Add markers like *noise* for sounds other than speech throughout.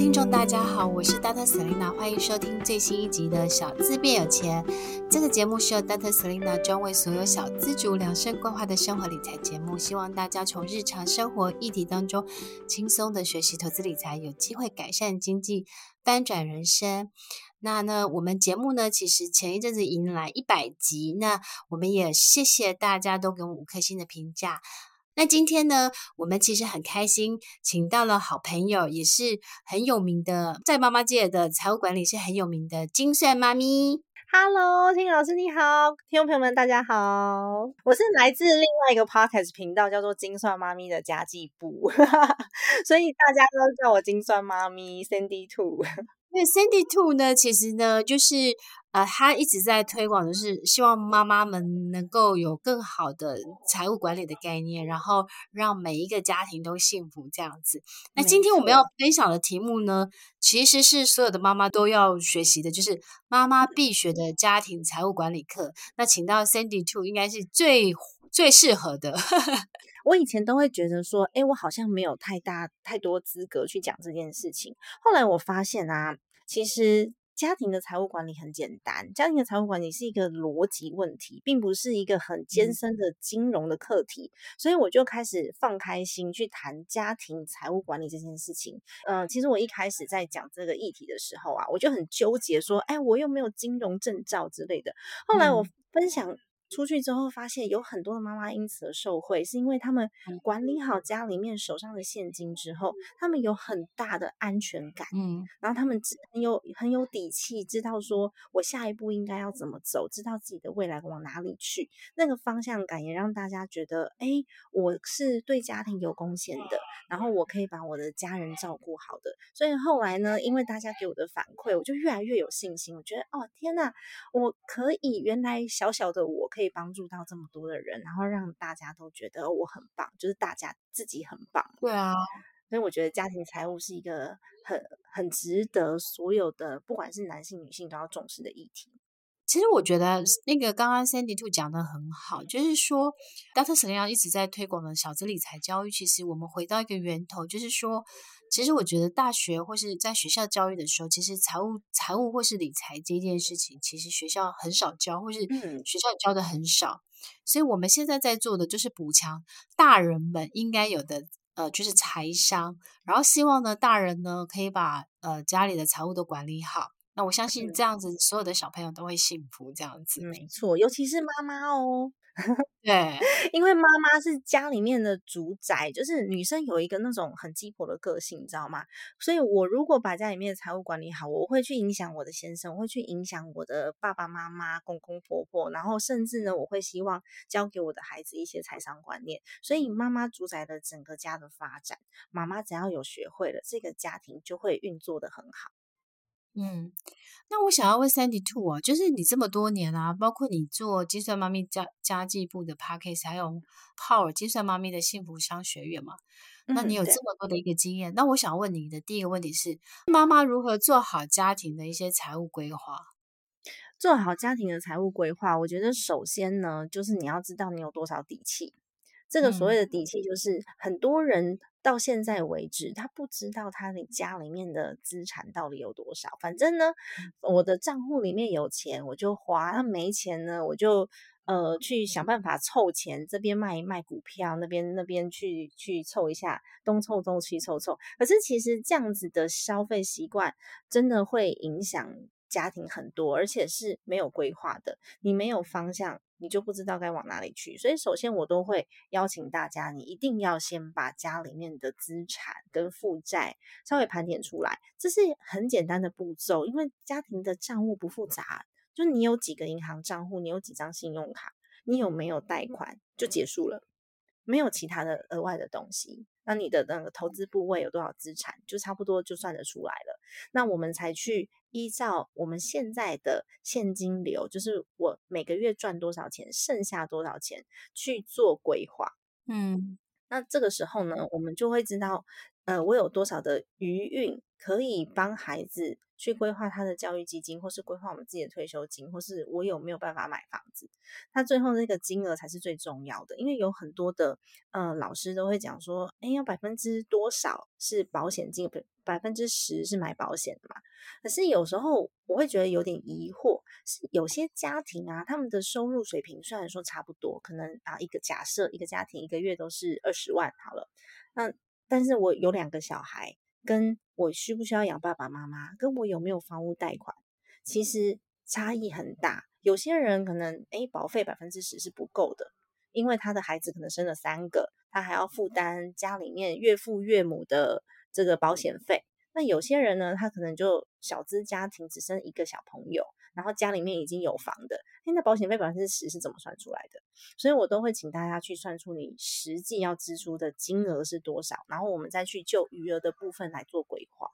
听众，大家好，我是 Dr. Selena，欢迎收听最新一集的《小资变有钱》。这个节目是由 Dr. Selena 专为所有小资族量身规划的生活理财节目，希望大家从日常生活议题当中轻松的学习投资理财，有机会改善经济，翻转人生。那呢，我们节目呢，其实前一阵子迎来一百集，那我们也谢谢大家都给我们五颗星的评价。那今天呢，我们其实很开心，请到了好朋友，也是很有名的，在妈妈界的财务管理是很有名的精算妈咪。Hello，听老师你好，听众朋友们大家好，我是来自另外一个 Podcast 频道，叫做精算妈咪的家计部，*laughs* 所以大家都叫我精算妈咪 Sandy Two。那 Sandy Two 呢，其实呢，就是。呃，他一直在推广的是希望妈妈们能够有更好的财务管理的概念，然后让每一个家庭都幸福这样子。那今天我们要分享的题目呢，其实是所有的妈妈都要学习的，就是妈妈必学的家庭财务管理课。那请到 Sandy Two 应该是最最适合的。*laughs* 我以前都会觉得说，哎，我好像没有太大太多资格去讲这件事情。后来我发现啊，其实。家庭的财务管理很简单，家庭的财务管理是一个逻辑问题，并不是一个很艰深的金融的课题，嗯、所以我就开始放开心去谈家庭财务管理这件事情。嗯、呃，其实我一开始在讲这个议题的时候啊，我就很纠结，说，哎，我又没有金融证照之类的。后来我分享。出去之后，发现有很多的妈妈因此而受惠，是因为他们管理好家里面手上的现金之后，他们有很大的安全感，嗯，然后他们很有很有底气，知道说我下一步应该要怎么走，知道自己的未来往哪里去，那个方向感也让大家觉得，哎，我是对家庭有贡献的，然后我可以把我的家人照顾好的。所以后来呢，因为大家给我的反馈，我就越来越有信心，我觉得，哦，天呐，我可以，原来小小的我可以。可以帮助到这么多的人，然后让大家都觉得我很棒，就是大家自己很棒。对啊，所以我觉得家庭财务是一个很很值得所有的，不管是男性女性都要重视的议题。其实我觉得那个刚刚 Sandy Two 讲的很好，就是说 Dr. Selena 一直在推广的小资理财教育，其实我们回到一个源头，就是说。其实我觉得大学或是在学校教育的时候，其实财务、财务或是理财这件事情，其实学校很少教，或是学校教的很少。所以我们现在在做的就是补强大人们应该有的，呃，就是财商。然后希望呢，大人呢可以把呃家里的财务都管理好。那我相信这样子，所有的小朋友都会幸福。这样子，没错，尤其是妈妈哦。对，*laughs* 因为妈妈是家里面的主宰，就是女生有一个那种很鸡婆的个性，你知道吗？所以我如果把家里面的财务管理好，我会去影响我的先生，我会去影响我的爸爸妈妈、公公婆婆，然后甚至呢，我会希望教给我的孩子一些财商观念。所以妈妈主宰了整个家的发展，妈妈只要有学会了，这个家庭就会运作的很好。嗯，那我想要问 Sandy Two 啊，就是你这么多年啊，包括你做精算妈咪家家计部的 Podcast，还有 Power 精算妈咪的幸福商学院嘛？那你有这么多的一个经验，嗯，那我想问你的第一个问题是，妈妈如何做好家庭的一些财务规划？做好家庭的财务规划，我觉得首先呢，就是你要知道你有多少底气。这个所谓的底气，就是很多人到现在为止，他不知道他的家里面的资产到底有多少。反正呢，我的账户里面有钱，我就花；那没钱呢，我就呃去想办法凑钱，这边卖一卖股票，那边那边去去凑一下，东凑东西凑凑。可是其实这样子的消费习惯，真的会影响家庭很多，而且是没有规划的。你没有方向。你就不知道该往哪里去。所以首先我都会邀请大家，你一定要先把家里面的资产跟负债稍微盘点出来，这是很简单的步骤，因为家庭的账务不复杂，就你有几个银行账户，你有几张信用卡，你有没有贷款，就结束了。没有其他的额外的东西，那你的那个投资部位有多少资产，就差不多就算得出来了。那我们才去依照我们现在的现金流，就是我每个月赚多少钱，剩下多少钱去做规划。嗯，那这个时候呢，我们就会知道，呃，我有多少的余裕可以帮孩子。去规划他的教育基金，或是规划我们自己的退休金，或是我有没有办法买房子？他最后那个金额才是最重要的，因为有很多的呃老师都会讲说，哎，要百分之多少是保险金，百分之十是买保险的嘛？可是有时候我会觉得有点疑惑，是有些家庭啊，他们的收入水平虽然说差不多，可能啊一个假设一个家庭一个月都是二十万好了，那但是我有两个小孩。跟我需不需要养爸爸妈妈，跟我有没有房屋贷款，其实差异很大。有些人可能，诶，保费百分之十是不够的，因为他的孩子可能生了三个，他还要负担家里面岳父岳母的这个保险费。那有些人呢，他可能就小资家庭，只生一个小朋友。然后家里面已经有房的，那保险费百分之十是怎么算出来的？所以我都会请大家去算出你实际要支出的金额是多少，然后我们再去就余额的部分来做规划。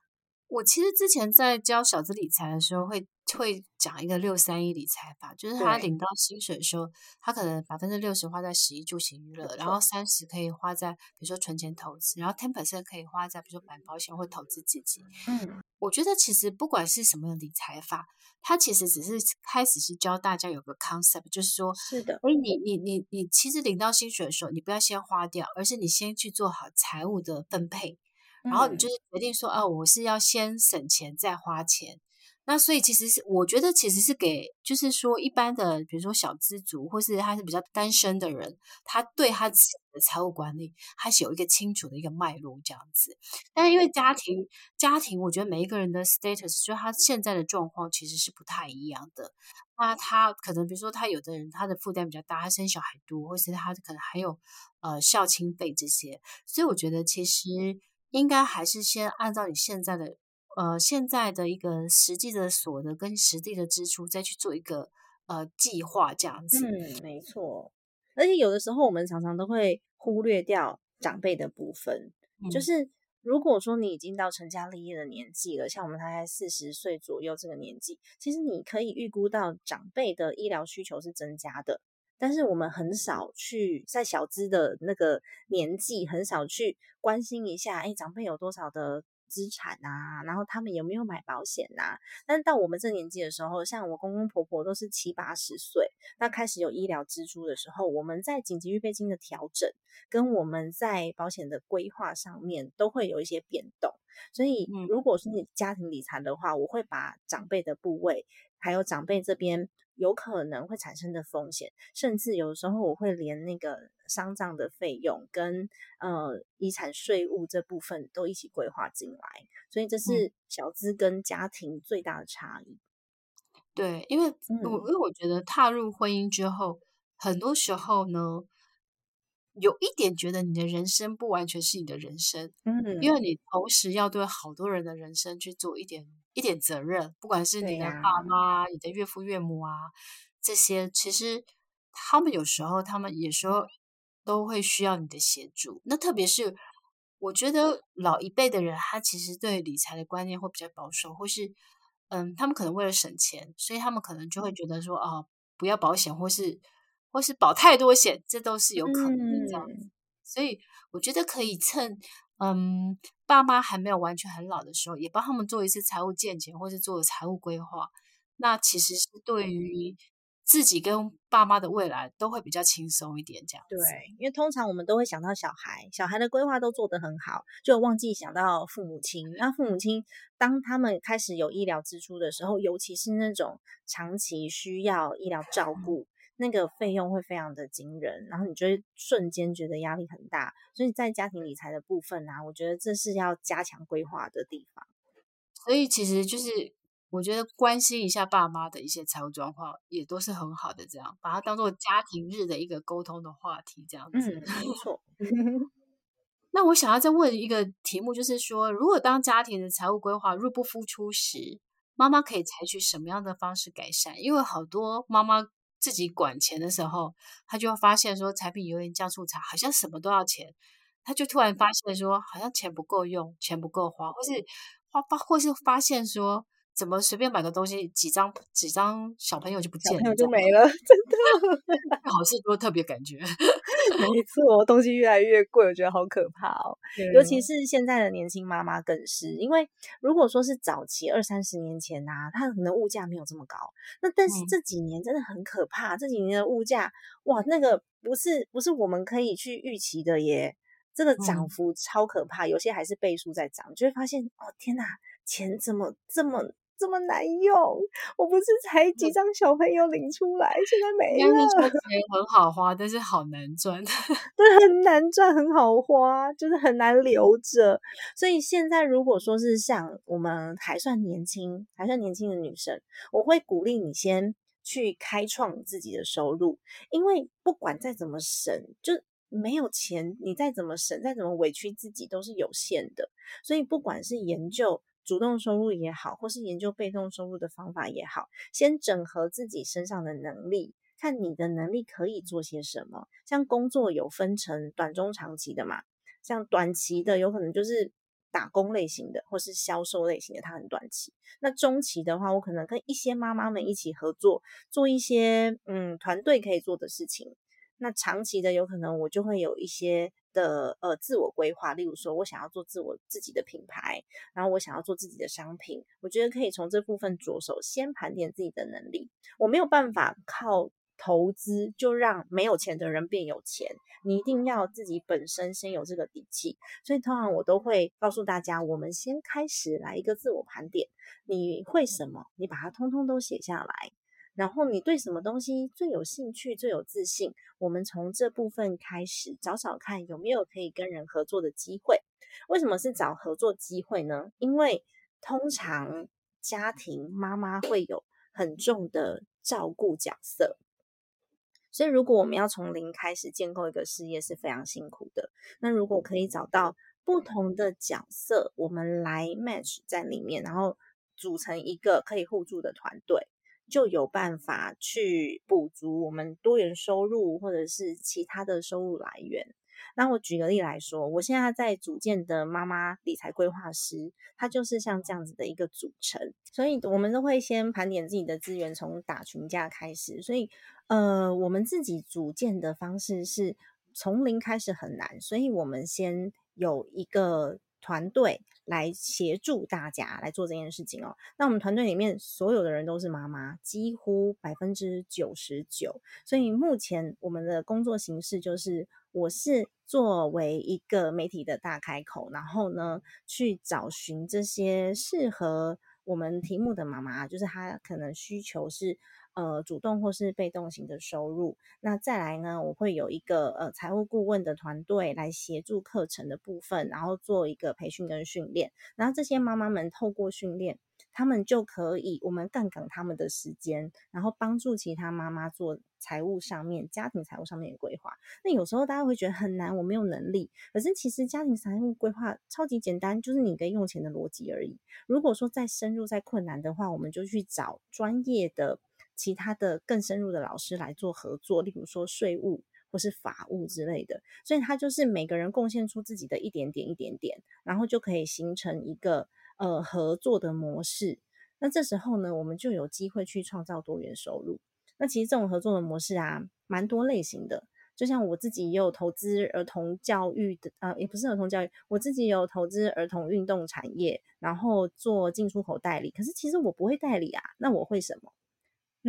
我其实之前在教小资理财的时候，会会讲一个六三一理财法，就是他领到薪水的时候，他可能百分之六十花在十一住行娱乐，然后三十可以花在比如说存钱投资，然后 ten percent 可以花在比如说买保险或投资自己。嗯，我觉得其实不管是什么理财法，它其实只是开始是教大家有个 concept，就是说，是的，哎，你你你你其实领到薪水的时候，你不要先花掉，而是你先去做好财务的分配。然后你就是决定说，哦、啊，我是要先省钱再花钱。那所以其实是我觉得其实是给，就是说一般的，比如说小资族，或是他是比较单身的人，他对他的财务管理还是有一个清楚的一个脉络这样子。但是因为家庭家庭，我觉得每一个人的 status，就是他现在的状况其实是不太一样的。那他可能比如说他有的人他的负担比较大，他生小孩多，或是他可能还有呃孝亲费这些，所以我觉得其实。应该还是先按照你现在的，呃，现在的一个实际的所得跟实际的支出，再去做一个呃计划，这样子。嗯，没错。而且有的时候我们常常都会忽略掉长辈的部分，嗯、就是如果说你已经到成家立业的年纪了，像我们大概四十岁左右这个年纪，其实你可以预估到长辈的医疗需求是增加的。但是我们很少去在小资的那个年纪，很少去关心一下，哎，长辈有多少的资产啊？然后他们有没有买保险啊？但是到我们这年纪的时候，像我公公婆婆都是七八十岁，那开始有医疗支出的时候，我们在紧急预备金的调整，跟我们在保险的规划上面都会有一些变动。所以，如果是你家庭理财的话，我会把长辈的部位，还有长辈这边。有可能会产生的风险，甚至有时候我会连那个丧葬的费用跟呃遗产税务这部分都一起规划进来，所以这是小资跟家庭最大的差异。对，因为我、嗯、因为我觉得踏入婚姻之后，很多时候呢，有一点觉得你的人生不完全是你的人生，嗯，因为你同时要对好多人的人生去做一点。一点责任，不管是你的爸妈、你的岳父岳母啊，这些其实他们有时候，他们有时候都会需要你的协助。那特别是我觉得老一辈的人，他其实对理财的观念会比较保守，或是嗯，他们可能为了省钱，所以他们可能就会觉得说哦，不要保险，或是或是保太多险，这都是有可能的这样子。所以我觉得可以趁。嗯，爸妈还没有完全很老的时候，也帮他们做一次财务健检，或是做财务规划。那其实是对于自己跟爸妈的未来都会比较轻松一点，这样子。对，因为通常我们都会想到小孩，小孩的规划都做得很好，就忘记想到父母亲。那父母亲当他们开始有医疗支出的时候，尤其是那种长期需要医疗照顾。嗯那个费用会非常的惊人，然后你就会瞬间觉得压力很大，所以在家庭理财的部分啊，我觉得这是要加强规划的地方。所以其实就是我觉得关心一下爸妈的一些财务状况，也都是很好的。这样把它当做家庭日的一个沟通的话题，这样子。嗯，没错。*laughs* 那我想要再问一个题目，就是说，如果当家庭的财务规划入不敷出时，妈妈可以采取什么样的方式改善？因为好多妈妈自己管钱的时候，他就会发现说，柴米油盐酱醋茶好像什么都要钱，他就突然发现说，好像钱不够用，钱不够花，或是花发，或是发现说。怎么随便买个东西，几张几张小朋友就不见了，小朋友就没了，真的，好事多特别感觉。*laughs* 没错，东西越来越贵，我觉得好可怕哦。尤其是现在的年轻妈妈更是，因为如果说是早期二三十年前啊，它可能物价没有这么高，那但是这几年真的很可怕，嗯、这几年的物价哇，那个不是不是我们可以去预期的耶，这个涨幅超可怕，嗯、有些还是倍数在涨，就会发现哦天哪，钱怎么这么。这么难用，我不是才几张小朋友领出来，现在没了。钱很好花，但是好难赚。*laughs* 对，很难赚，很好花，就是很难留着。所以现在如果说是像我们还算年轻、还算年轻的女生，我会鼓励你先去开创自己的收入，因为不管再怎么省，就没有钱，你再怎么省，再怎么委屈自己都是有限的。所以不管是研究。主动收入也好，或是研究被动收入的方法也好，先整合自己身上的能力，看你的能力可以做些什么。像工作有分成短、中、长期的嘛，像短期的有可能就是打工类型的，或是销售类型的，它很短期。那中期的话，我可能跟一些妈妈们一起合作，做一些嗯团队可以做的事情。那长期的有可能我就会有一些。的呃自我规划，例如说我想要做自我自己的品牌，然后我想要做自己的商品，我觉得可以从这部分着手，先盘点自己的能力。我没有办法靠投资就让没有钱的人变有钱，你一定要自己本身先有这个底气。所以通常我都会告诉大家，我们先开始来一个自我盘点，你会什么？你把它通通都写下来。然后你对什么东西最有兴趣、最有自信？我们从这部分开始找找看有没有可以跟人合作的机会。为什么是找合作机会呢？因为通常家庭妈妈会有很重的照顾角色，所以如果我们要从零开始建构一个事业是非常辛苦的。那如果可以找到不同的角色，我们来 match 在里面，然后组成一个可以互助的团队。就有办法去补足我们多元收入或者是其他的收入来源。那我举个例来说，我现在在组建的妈妈理财规划师，它就是像这样子的一个组成。所以我们都会先盘点自己的资源，从打群架开始。所以，呃，我们自己组建的方式是从零开始很难，所以我们先有一个。团队来协助大家来做这件事情哦。那我们团队里面所有的人都是妈妈，几乎百分之九十九。所以目前我们的工作形式就是，我是作为一个媒体的大开口，然后呢去找寻这些适合我们题目的妈妈，就是她可能需求是。呃，主动或是被动型的收入，那再来呢，我会有一个呃财务顾问的团队来协助课程的部分，然后做一个培训跟训练。然后这些妈妈们透过训练，他们就可以我们杠杆他们的时间，然后帮助其他妈妈做财务上面、家庭财务上面的规划。那有时候大家会觉得很难，我没有能力。可是其实家庭财务规划超级简单，就是你的用钱的逻辑而已。如果说再深入、再困难的话，我们就去找专业的。其他的更深入的老师来做合作，例如说税务或是法务之类的，所以他就是每个人贡献出自己的一点点、一点点，然后就可以形成一个呃合作的模式。那这时候呢，我们就有机会去创造多元收入。那其实这种合作的模式啊，蛮多类型的。就像我自己也有投资儿童教育的，呃，也不是儿童教育，我自己有投资儿童运动产业，然后做进出口代理。可是其实我不会代理啊，那我会什么？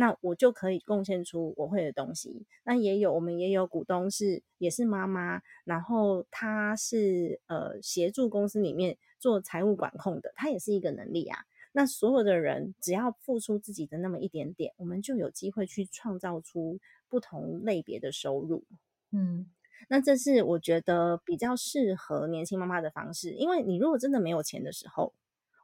那我就可以贡献出我会的东西。那也有，我们也有股东是也是妈妈，然后她是呃协助公司里面做财务管控的，她也是一个能力啊。那所有的人只要付出自己的那么一点点，我们就有机会去创造出不同类别的收入。嗯，那这是我觉得比较适合年轻妈妈的方式，因为你如果真的没有钱的时候。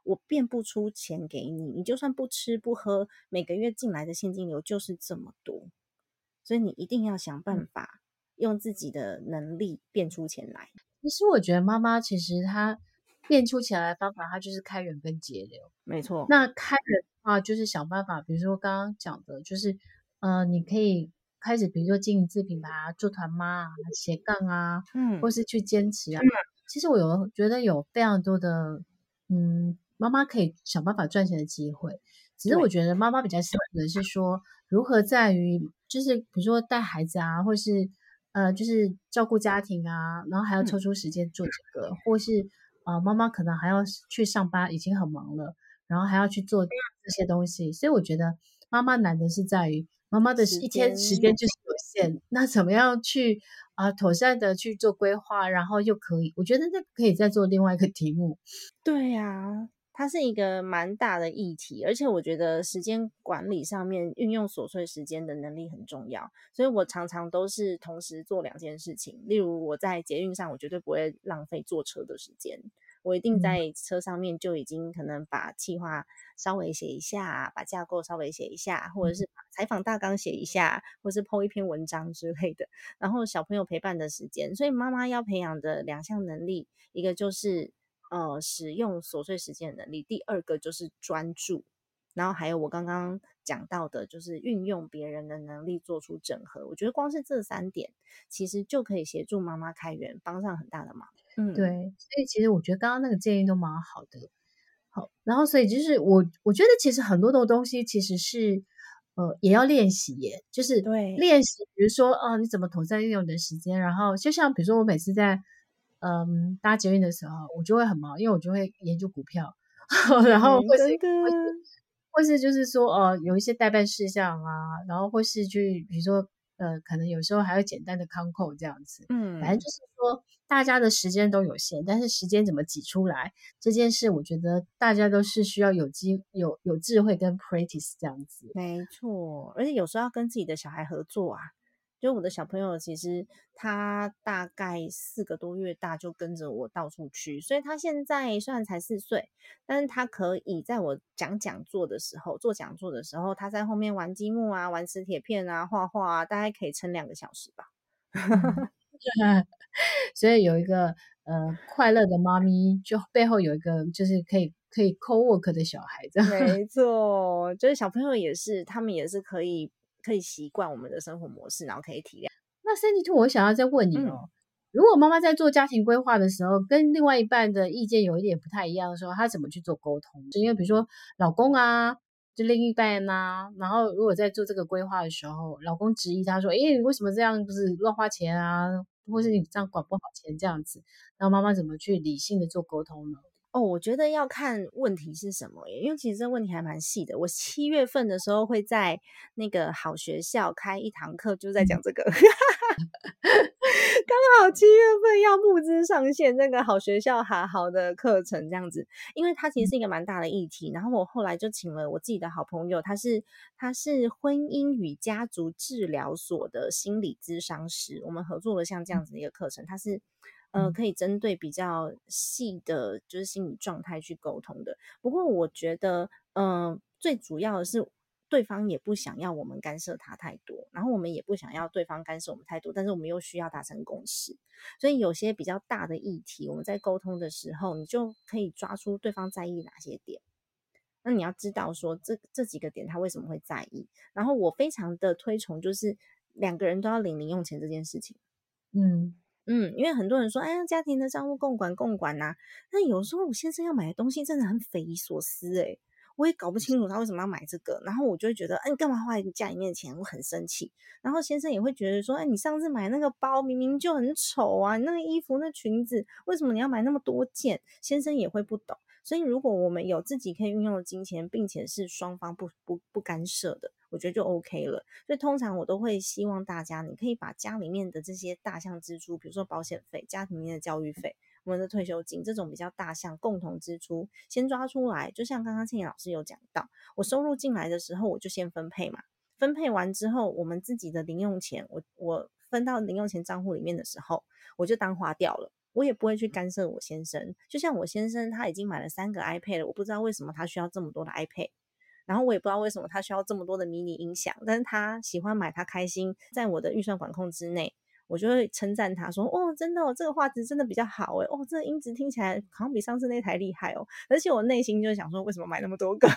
我变不出钱给你，你就算不吃不喝，每个月进来的现金流就是这么多，所以你一定要想办法用自己的能力变出钱来。其实我觉得妈妈其实她变出钱来的方法，她就是开源跟节流。没错，那开源的话就是想办法，比如说刚刚讲的，就是呃，你可以开始，比如说经营自品牌啊，做团妈啊，斜杠啊，嗯，或是去坚持啊。嗯、其实我有觉得有非常多的嗯。妈妈可以想办法赚钱的机会，只是我觉得妈妈比较辛苦的是说，如何在于就是比如说带孩子啊，或是呃就是照顾家庭啊，然后还要抽出时间做这个，嗯、或是呃妈妈可能还要去上班，已经很忙了，然后还要去做这些东西，所以我觉得妈妈难的是在于妈妈的一天时间就是有限，那怎么样去啊、呃、妥善的去做规划，然后又可以，我觉得那可以再做另外一个题目。对呀、啊。它是一个蛮大的议题，而且我觉得时间管理上面运用琐碎时间的能力很重要，所以我常常都是同时做两件事情。例如我在捷运上，我绝对不会浪费坐车的时间，我一定在车上面就已经可能把计划稍微写一下，把架构稍微写一下，或者是把采访大纲写一下，或者是 po 一篇文章之类的。然后小朋友陪伴的时间，所以妈妈要培养的两项能力，一个就是。呃，使用琐碎时间的能力。第二个就是专注，然后还有我刚刚讲到的，就是运用别人的能力做出整合。我觉得光是这三点，其实就可以协助妈妈开源，帮上很大的忙。嗯，对。所以其实我觉得刚刚那个建议都蛮好的。好，然后所以就是我我觉得其实很多的东西其实是呃也要练习耶，就是对练习，比如说哦、呃，你怎么妥善运用你的时间？然后就像比如说我每次在。嗯，搭捷运的时候，我就会很忙，因为我就会研究股票，*laughs* 然后或是或是，就是说，呃，有一些代办事项啊，然后或是去，比如说，呃，可能有时候还有简单的康扣这样子，嗯，反正就是说，大家的时间都有限，但是时间怎么挤出来这件事，我觉得大家都是需要有机有有智慧跟 practice 这样子，没错，而且有时候要跟自己的小孩合作啊。就我的小朋友，其实他大概四个多月大就跟着我到处去，所以他现在虽然才四岁，但是他可以在我讲讲座的时候，做讲座的时候，他在后面玩积木啊，玩磁铁片啊，画画啊，大概可以撑两个小时吧。*laughs* *laughs* 所以有一个呃快乐的妈咪，就背后有一个就是可以可以 co-work 的小孩子。没错，就是小朋友也是，他们也是可以。可以习惯我们的生活模式，然后可以体谅。那 Sandy Two，我想要再问你哦，嗯、如果妈妈在做家庭规划的时候，跟另外一半的意见有一点不太一样的时候，她怎么去做沟通？就因为比如说老公啊，就另一半啊，然后如果在做这个规划的时候，老公质疑他说：“诶，你为什么这样？就是乱花钱啊，或是你这样管不好钱这样子？”然后妈妈怎么去理性的做沟通呢？哦，我觉得要看问题是什么耶，因为其实这问题还蛮细的。我七月份的时候会在那个好学校开一堂课，就在讲这个。*laughs* 刚好七月份要募资上线那个好学校哈好的课程这样子，因为它其实是一个蛮大的议题。然后我后来就请了我自己的好朋友，他是他是婚姻与家族治疗所的心理咨商师，我们合作了像这样子的一个课程，他是。呃，可以针对比较细的，就是心理状态去沟通的。不过我觉得，嗯、呃，最主要的是对方也不想要我们干涉他太多，然后我们也不想要对方干涉我们太多，但是我们又需要达成共识。所以有些比较大的议题，我们在沟通的时候，你就可以抓出对方在意哪些点。那你要知道说，这这几个点他为什么会在意。然后我非常的推崇，就是两个人都要领零用钱这件事情。嗯。嗯，因为很多人说，哎，家庭的账户共管共管呐。那有时候我先生要买的东西真的很匪夷所思，诶，我也搞不清楚他为什么要买这个。然后我就会觉得，哎，你干嘛花你家里面的钱？我很生气。然后先生也会觉得说，哎，你上次买那个包明明就很丑啊，那个衣服、那裙子，为什么你要买那么多件？先生也会不懂。所以，如果我们有自己可以运用的金钱，并且是双方不不不干涉的，我觉得就 OK 了。所以，通常我都会希望大家，你可以把家里面的这些大项支出，比如说保险费、家庭里面的教育费、我们的退休金这种比较大项共同支出，先抓出来。就像刚刚倩怡老师有讲到，我收入进来的时候，我就先分配嘛。分配完之后，我们自己的零用钱，我我分到零用钱账户里面的时候，我就当花掉了。我也不会去干涉我先生。就像我先生他已经买了三个 iPad 了，我不知道为什么他需要这么多的 iPad，然后我也不知道为什么他需要这么多的迷你音响，但是他喜欢买，他开心，在我的预算管控之内。我就会称赞他说：“哦，真的哦，这个画质真的比较好诶，哦，这个音质听起来好像比上次那台厉害哦。”而且我内心就想说：“为什么买那么多个？”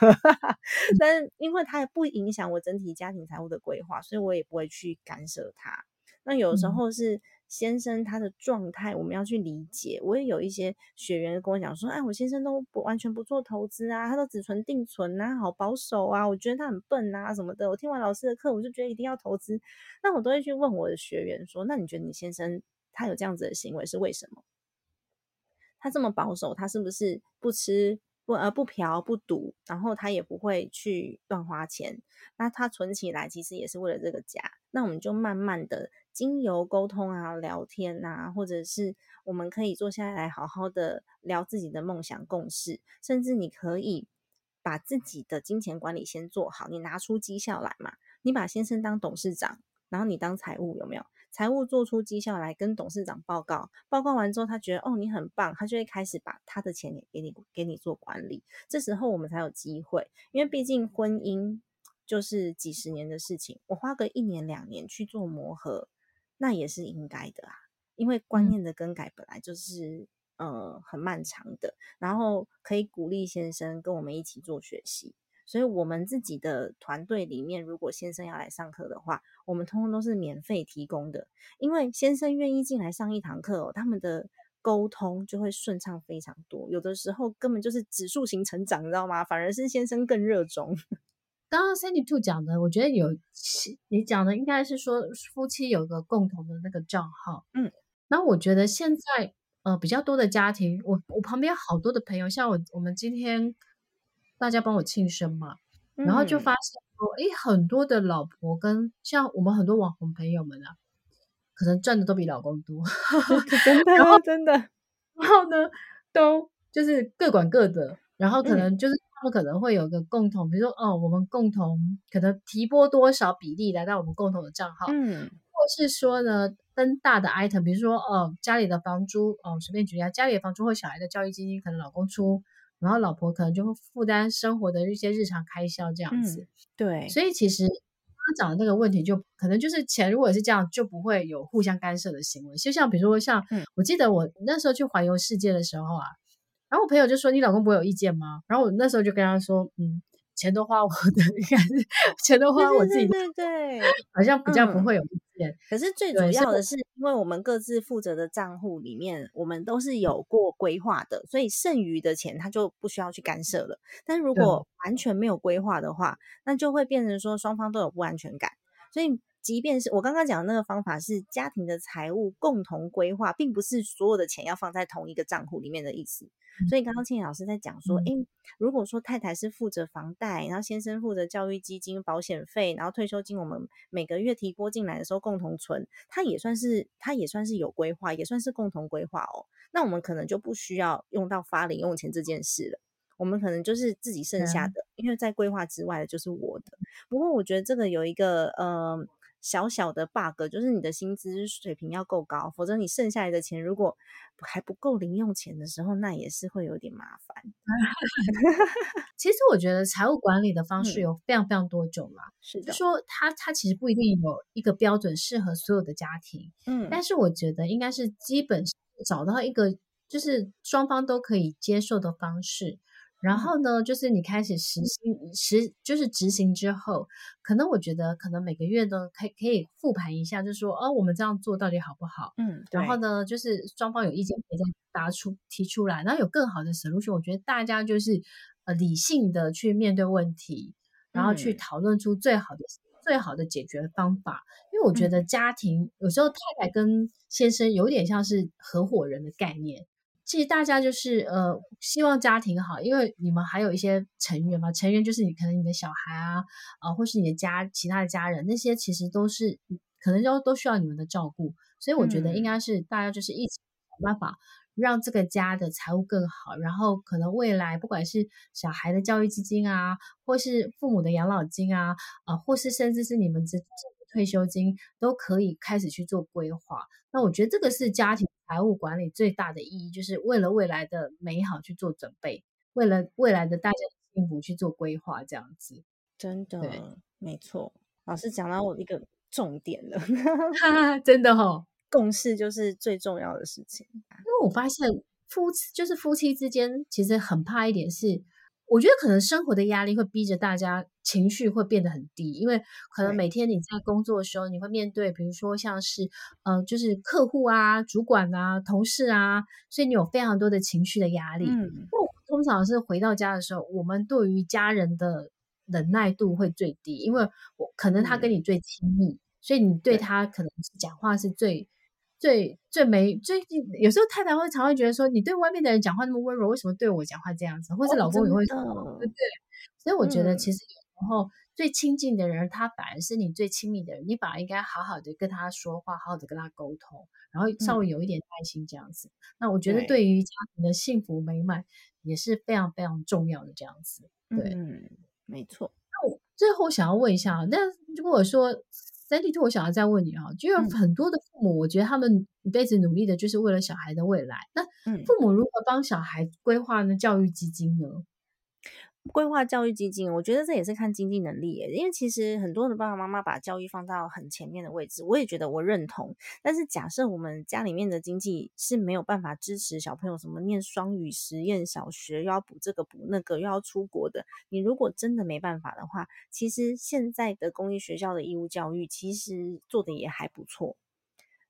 但是因为它也不影响我整体家庭财务的规划，所以我也不会去干涉它。那有时候是。先生他的状态，我们要去理解。我也有一些学员跟我讲说：“哎，我先生都不完全不做投资啊，他都只存定存啊，好保守啊，我觉得他很笨啊什么的。”我听完老师的课，我就觉得一定要投资。那我都会去问我的学员说：“那你觉得你先生他有这样子的行为是为什么？他这么保守，他是不是不吃？”不呃不嫖不赌，然后他也不会去乱花钱，那他存起来其实也是为了这个家。那我们就慢慢的经由沟通啊、聊天啊，或者是我们可以坐下来好好的聊自己的梦想共识，甚至你可以把自己的金钱管理先做好，你拿出绩效来嘛，你把先生当董事长，然后你当财务有没有？财务做出绩效来跟董事长报告，报告完之后，他觉得哦你很棒，他就会开始把他的钱给给你给你做管理。这时候我们才有机会，因为毕竟婚姻就是几十年的事情，我花个一年两年去做磨合，那也是应该的啊。因为观念的更改本来就是、嗯、呃很漫长的，然后可以鼓励先生跟我们一起做学习。所以，我们自己的团队里面，如果先生要来上课的话，我们通通都是免费提供的。因为先生愿意进来上一堂课哦，他们的沟通就会顺畅非常多。有的时候根本就是指数型成长，你知道吗？反而是先生更热衷。刚刚 Sandy Two 讲的，我觉得有你讲的应该是说夫妻有个共同的那个账号。嗯，那我觉得现在呃比较多的家庭，我我旁边好多的朋友，像我我们今天。大家帮我庆生嘛，然后就发现说，哎、嗯，很多的老婆跟像我们很多网红朋友们啊，可能赚的都比老公多 *laughs* *laughs* 真的，然后真的，然后呢，都就是各管各的，然后可能就是他们可能会有个共同，嗯、比如说哦，我们共同可能提拨多少比例来到我们共同的账号，嗯，或是说呢，登大的 item，比如说哦，家里的房租，哦，随便举例啊，家里的房租或小孩的教育基金，可能老公出。然后老婆可能就会负担生活的一些日常开销这样子，嗯、对，所以其实他讲的那个问题就可能就是钱如果是这样，就不会有互相干涉的行为。就像比如说像，我记得我那时候去环游世界的时候啊，然后我朋友就说，你老公不会有意见吗？然后我那时候就跟他说，嗯。钱都花我的，应该是钱都花我自己的，对对，对对，好像比较不会有意见。可是最主要的是，因为我们各自负责的账户里面，我们都是有过规划的，所以剩余的钱他就不需要去干涉了。但如果完全没有规划的话，那就会变成说双方都有不安全感。所以，即便是我刚刚讲的那个方法是家庭的财务共同规划，并不是所有的钱要放在同一个账户里面的意思。所以刚刚倩老师在讲说，诶，如果说太太是负责房贷，然后先生负责教育基金、保险费，然后退休金我们每个月提拨进来的时候共同存，他也算是他也算是有规划，也算是共同规划哦。那我们可能就不需要用到发零用钱这件事了，我们可能就是自己剩下的，因为在规划之外的就是我的。不过我觉得这个有一个呃。小小的 bug 就是你的薪资水平要够高，否则你剩下来的钱如果还不够零用钱的时候，那也是会有点麻烦。*laughs* 其实我觉得财务管理的方式有非常非常多种嘛，是的，就说它它其实不一定有一个标准适合所有的家庭，嗯，但是我觉得应该是基本找到一个就是双方都可以接受的方式。然后呢，就是你开始实行实就是执行之后，可能我觉得可能每个月都可以可以复盘一下，就是说哦，我们这样做到底好不好？嗯，然后呢，就是双方有意见可以再答出提出来，然后有更好的 solution。我觉得大家就是呃理性的去面对问题，然后去讨论出最好的、嗯、最好的解决方法。因为我觉得家庭有时候太太跟先生有点像是合伙人的概念。其实大家就是呃，希望家庭好，因为你们还有一些成员嘛，成员就是你可能你的小孩啊，啊、呃，或是你的家其他的家人，那些其实都是可能都都需要你们的照顾，所以我觉得应该是大家就是一起想办法让这个家的财务更好，然后可能未来不管是小孩的教育基金啊，或是父母的养老金啊，啊、呃，或是甚至是你们这。退休金都可以开始去做规划，那我觉得这个是家庭财务管理最大的意义，就是为了未来的美好去做准备，为了未来的大家的幸福去做规划，这样子。真的，没错。老师讲到我一个重点了，真的哈、哦，*laughs* 共识就是最重要的事情。因为我发现夫妻就是夫妻之间，其实很怕一点是。我觉得可能生活的压力会逼着大家情绪会变得很低，因为可能每天你在工作的时候，你会面对，比如说像是，呃，就是客户啊、主管啊、同事啊，所以你有非常多的情绪的压力。嗯，通常是回到家的时候，我们对于家人的忍耐度会最低，因为我可能他跟你最亲密，嗯，所以你对他可能讲话是最。最最没最近有时候太太会常会觉得说，你对外面的人讲话那么温柔，为什么对我讲话这样子？或者老公也会说，哦、对对。所以我觉得其实有时候最亲近的人，嗯、他反而是你最亲密的人，你反而应该好好的跟他说话，好好的跟他沟通，然后稍微有一点耐心这样子。嗯、那我觉得对于家庭的幸福美满也是非常非常重要的这样子。对，嗯，没错。那我最后想要问一下，那如果说。三弟，我想要再问你啊，就有很多的父母，我觉得他们一辈子努力的就是为了小孩的未来。那父母如何帮小孩规划呢？教育基金呢？规划教育基金，我觉得这也是看经济能力。因为其实很多的爸爸妈妈把教育放到很前面的位置，我也觉得我认同。但是假设我们家里面的经济是没有办法支持小朋友什么念双语实验小学，又要补这个补那个，又要出国的，你如果真的没办法的话，其实现在的公立学校的义务教育其实做的也还不错。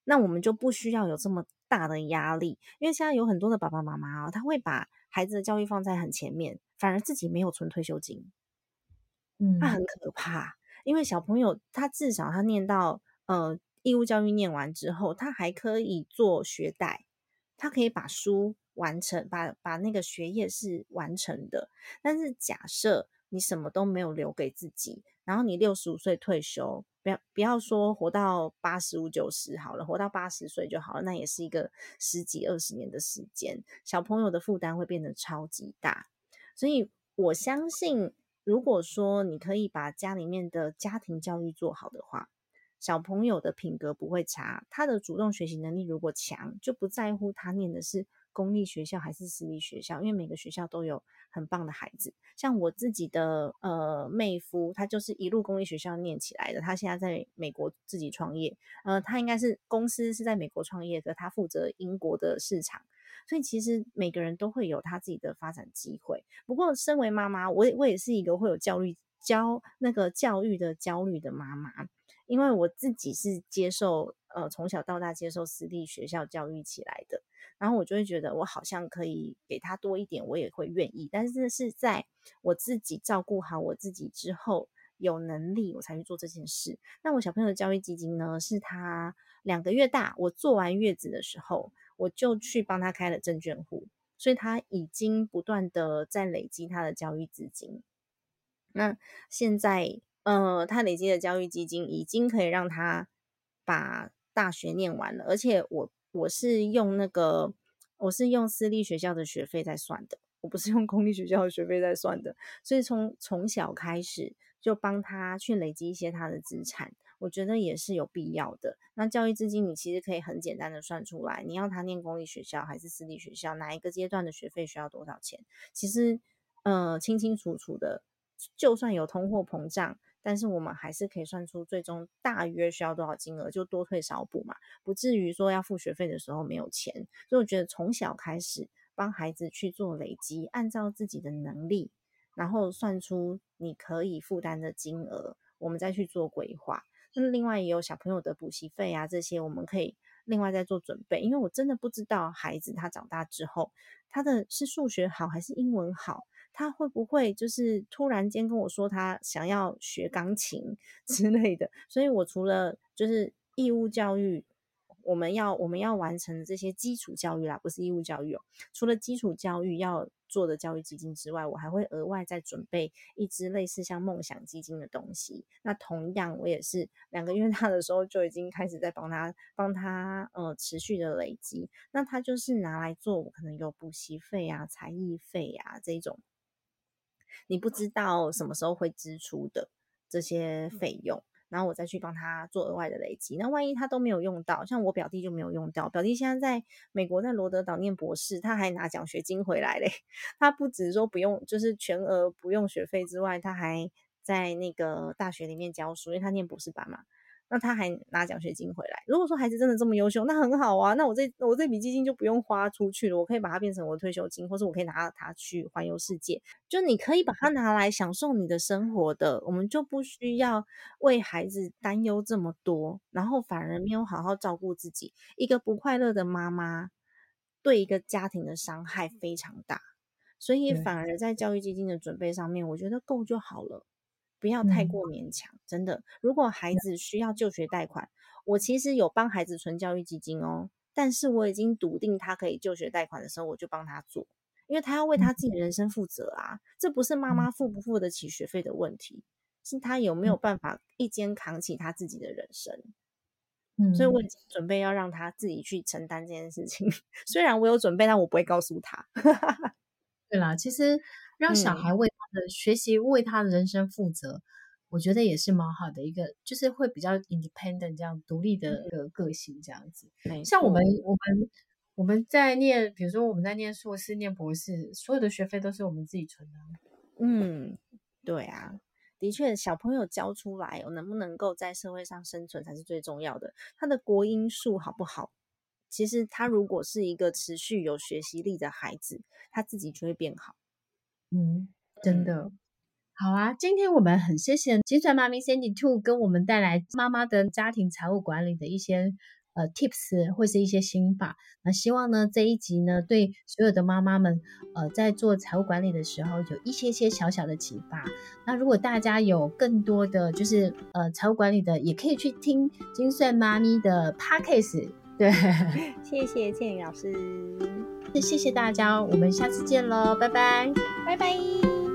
那我们就不需要有这么大的压力，因为现在有很多的爸爸妈妈啊，他会把孩子的教育放在很前面。反而自己没有存退休金，嗯，那很可怕。因为小朋友他至少他念到呃义务教育念完之后，他还可以做学贷，他可以把书完成，把把那个学业是完成的。但是假设你什么都没有留给自己，然后你六十五岁退休，不要不要说活到八十五九十好了，活到八十岁就好了，那也是一个十几二十年的时间，小朋友的负担会变得超级大。所以我相信，如果说你可以把家里面的家庭教育做好的话，小朋友的品格不会差，他的主动学习能力如果强，就不在乎他念的是公立学校还是私立学校，因为每个学校都有很棒的孩子。像我自己的呃妹夫，他就是一路公立学校念起来的，他现在在美国自己创业，呃，他应该是公司是在美国创业的，他负责英国的市场。所以其实每个人都会有他自己的发展机会。不过，身为妈妈，我也我也是一个会有教育教那个教育的焦虑的妈妈，因为我自己是接受呃从小到大接受私立学校教育起来的，然后我就会觉得我好像可以给他多一点，我也会愿意。但是是在我自己照顾好我自己之后，有能力我才去做这件事。那我小朋友的教育基金呢，是他两个月大，我做完月子的时候。我就去帮他开了证券户，所以他已经不断的在累积他的教育资金。那现在，呃，他累积的教育基金已经可以让他把大学念完了，而且我我是用那个我是用私立学校的学费在算的，我不是用公立学校的学费在算的，所以从从小开始就帮他去累积一些他的资产。我觉得也是有必要的。那教育资金，你其实可以很简单的算出来，你要他念公立学校还是私立学校，哪一个阶段的学费需要多少钱？其实，呃，清清楚楚的。就算有通货膨胀，但是我们还是可以算出最终大约需要多少金额，就多退少补嘛，不至于说要付学费的时候没有钱。所以我觉得从小开始帮孩子去做累积，按照自己的能力，然后算出你可以负担的金额，我们再去做规划。那另外也有小朋友的补习费啊，这些我们可以另外再做准备。因为我真的不知道孩子他长大之后，他的是数学好还是英文好，他会不会就是突然间跟我说他想要学钢琴 *laughs* 之类的。所以我除了就是义务教育。我们要我们要完成的这些基础教育啦，不是义务教育哦。除了基础教育要做的教育基金之外，我还会额外再准备一支类似像梦想基金的东西。那同样，我也是两个月大的时候就已经开始在帮他帮他呃持续的累积。那他就是拿来做，可能有补习费啊、才艺费啊这种，你不知道什么时候会支出的这些费用。然后我再去帮他做额外的累积。那万一他都没有用到，像我表弟就没有用到，表弟现在在美国在罗德岛念博士，他还拿奖学金回来嘞。*laughs* 他不只说不用，就是全额不用学费之外，他还在那个大学里面教书，因为他念博士班嘛。那他还拿奖学金回来。如果说孩子真的这么优秀，那很好啊。那我这我这笔基金就不用花出去了，我可以把它变成我的退休金，或者我可以拿它去环游世界。就你可以把它拿来享受你的生活的，我们就不需要为孩子担忧这么多，然后反而没有好好照顾自己。一个不快乐的妈妈对一个家庭的伤害非常大，所以反而在教育基金的准备上面，我觉得够就好了。不要太过勉强，嗯，真的。如果孩子需要就学贷款，我其实有帮孩子存教育基金哦。但是我已经笃定他可以就学贷款的时候，我就帮他做，因为他要为他自己的人生负责啊。嗯，这不是妈妈付不付得起学费的问题，是他有没有办法一肩扛起他自己的人生。嗯，所以我已经准备要让他自己去承担这件事情。*laughs* 虽然我有准备，但我不会告诉他。*laughs* 对啦，其实。让小孩为他的学习、嗯、为他的人生负责，我觉得也是蛮好的一个，就是会比较 independent 这样独立的一个个性这样子。嗯、像我们我们我们在念，比如说我们在念硕士、念博士，所有的学费都是我们自己存的。嗯，对啊，的确，小朋友教出来，能不能够在社会上生存才是最重要的。他的国英数好不好？其实他如果是一个持续有学习力的孩子，他自己就会变好。嗯，真的好啊！今天我们很谢谢金算妈咪 Sandy Two 跟我们带来妈妈的家庭财务管理的一些呃 tips 或是一些心法。那希望呢这一集呢对所有的妈妈们呃在做财务管理的时候有一些些小小的启发。那如果大家有更多的就是呃财务管理的，也可以去听金算妈咪的 Podcast。对，*laughs* 谢谢倩宇老师。谢谢大家，我们下次见喽，拜拜，拜拜。